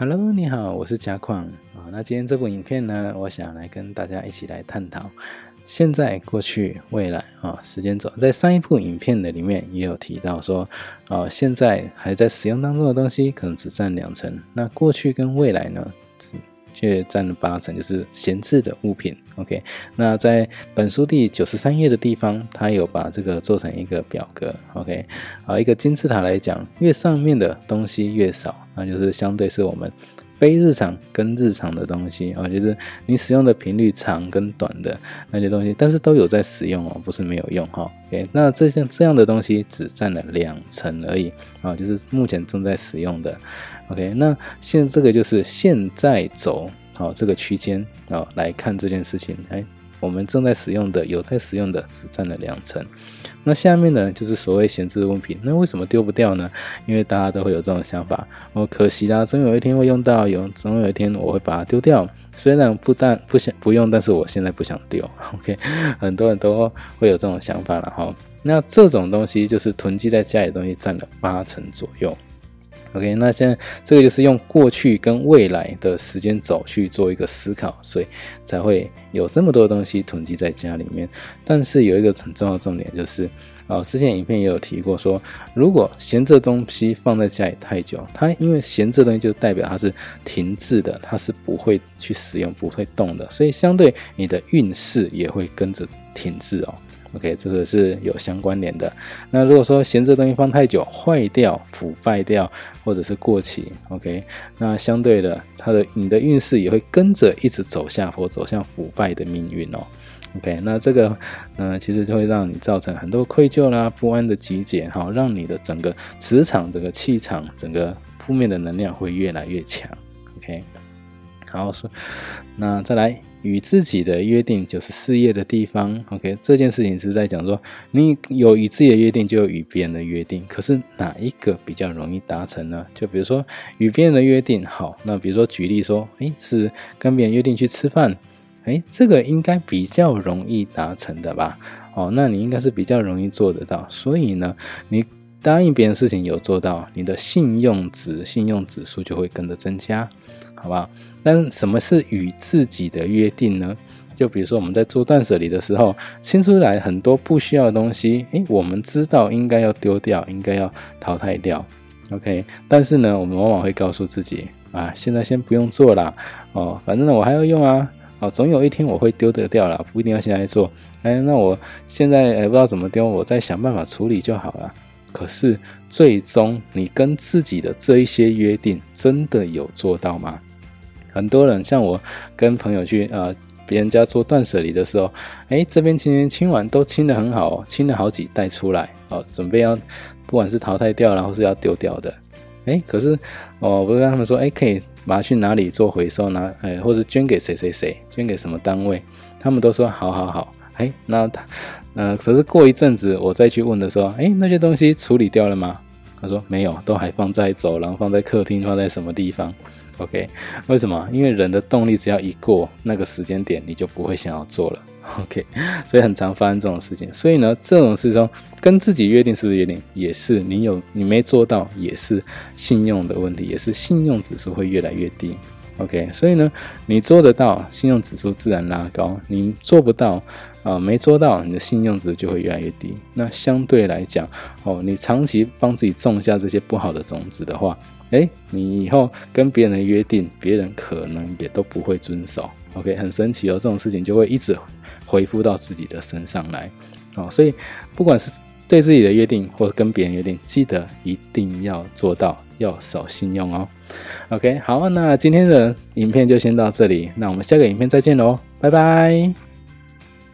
Hello，你好，我是嘉矿啊。那今天这部影片呢，我想来跟大家一起来探讨现在、过去、未来啊，时间轴。在上一部影片的里面也有提到说，哦，现在还在使用当中的东西可能只占两成，那过去跟未来呢，只却占了八成，就是闲置的物品。OK，那在本书第九十三页的地方，他有把这个做成一个表格。OK，好，一个金字塔来讲，越上面的东西越少，那就是相对是我们非日常跟日常的东西啊，就是你使用的频率长跟短的那些东西，但是都有在使用哦，不是没有用哈。OK，那这像这样的东西只占了两成而已啊，就是目前正在使用的。OK，那现在这个就是现在走好这个区间啊来看这件事情，哎，我们正在使用的有在使用的只占了两成，那下面呢就是所谓闲置物品，那为什么丢不掉呢？因为大家都会有这种想法，哦，可惜啦，总有一天会用到，有总有一天我会把它丢掉，虽然不但不想不用，但是我现在不想丢。OK，很多人都会有这种想法了哈，那这种东西就是囤积在家里的东西占了八成左右。OK，那现在这个就是用过去跟未来的时间轴去做一个思考，所以才会有这么多东西囤积在家里面。但是有一个很重要的重点就是，哦，之前影片也有提过，说如果闲置东西放在家里太久，它因为闲置东西就代表它是停滞的，它是不会去使用、不会动的，所以相对你的运势也会跟着停滞哦。OK，这个是有相关联的。那如果说闲置东西放太久，坏掉、腐败掉，或者是过期，OK，那相对的，它的你的运势也会跟着一直走下坡，走向腐败的命运哦。OK，那这个，嗯，其实就会让你造成很多愧疚啦、不安的集结，哈，让你的整个磁场、整个气场、整个负面的能量会越来越强。OK。好说，那再来与自己的约定就是事业的地方。OK，这件事情是在讲说，你有与自己的约定，就有与别人的约定。可是哪一个比较容易达成呢？就比如说与别人的约定，好，那比如说举例说，诶，是跟别人约定去吃饭，诶，这个应该比较容易达成的吧？哦，那你应该是比较容易做得到。所以呢，你答应别人事情有做到，你的信用值、信用指数就会跟着增加。好不好？但什么是与自己的约定呢？就比如说我们在做断舍离的时候，清出来很多不需要的东西，诶，我们知道应该要丢掉，应该要淘汰掉。OK，但是呢，我们往往会告诉自己啊，现在先不用做啦，哦，反正呢我还要用啊，哦，总有一天我会丢得掉了，不一定要现在做。哎，那我现在哎不知道怎么丢，我再想办法处理就好了。可是最终你跟自己的这一些约定，真的有做到吗？很多人像我跟朋友去呃别人家做断舍离的时候，哎，这边清清清完都清的很好哦，清了好几袋出来，哦，准备要不管是淘汰掉，然后是要丢掉的，哎，可是哦，我跟他们说，哎，可以把它去哪里做回收，拿哎，或者捐给谁谁谁，捐给什么单位，他们都说好好好，哎，那他，嗯，可是过一阵子我再去问的时候，哎，那些东西处理掉了吗？他说没有，都还放在走廊，放在客厅，放在什么地方？OK，为什么？因为人的动力只要一过那个时间点，你就不会想要做了。OK，所以很常发生这种事情。所以呢，这种事中跟自己约定是不是约定，也是你有你没做到，也是信用的问题，也是信用指数会越来越低。OK，所以呢，你做得到，信用指数自然拉高；你做不到，啊，没做到，你的信用值就会越来越低。那相对来讲，哦，你长期帮自己种下这些不好的种子的话，哎，你以后跟别人的约定，别人可能也都不会遵守。OK，很神奇哦，这种事情就会一直回复到自己的身上来。哦，所以不管是对自己的约定，或者跟别人约定，记得一定要做到。要守信用哦。OK，好，那今天的影片就先到这里，那我们下个影片再见喽，拜拜。